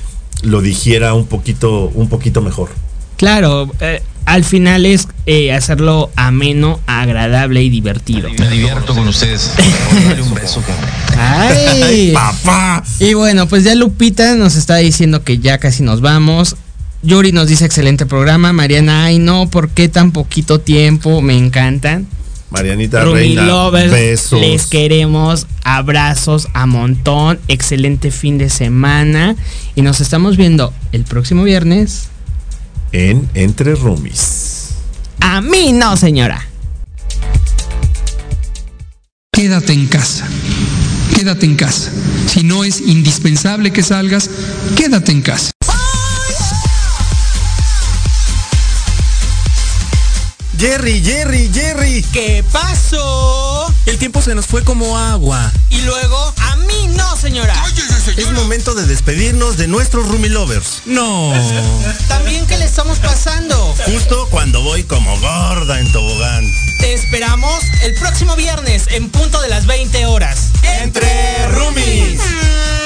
lo digiera un poquito, un poquito mejor. Claro, eh, al final es eh, hacerlo ameno, agradable y divertido. Me divierto con ustedes. Un beso, cabrón. Ay. ¡Papá! Y bueno, pues ya Lupita nos está diciendo que ya casi nos vamos. Yuri nos dice excelente programa. Mariana, ay no, ¿por qué tan poquito tiempo? Me encantan. Marianita Rumi Reina, Lovers, besos. les queremos. Abrazos a montón. Excelente fin de semana. Y nos estamos viendo el próximo viernes. En Entre Roomies. A mí no, señora. Quédate en casa. Quédate en casa. Si no es indispensable que salgas, quédate en casa. Jerry, Jerry, Jerry. ¿Qué pasó? El tiempo se nos fue como agua. Y luego, a mí no, señora. Es momento de despedirnos de nuestros Roomie Lovers. No. También, ¿qué le estamos pasando? Justo cuando voy como gorda en tobogán. Te esperamos el próximo viernes en punto de las 20 horas. Entre Roomies.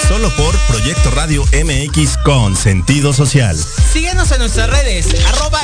Solo por Proyecto Radio MX con sentido social. Síguenos en nuestras redes, arroba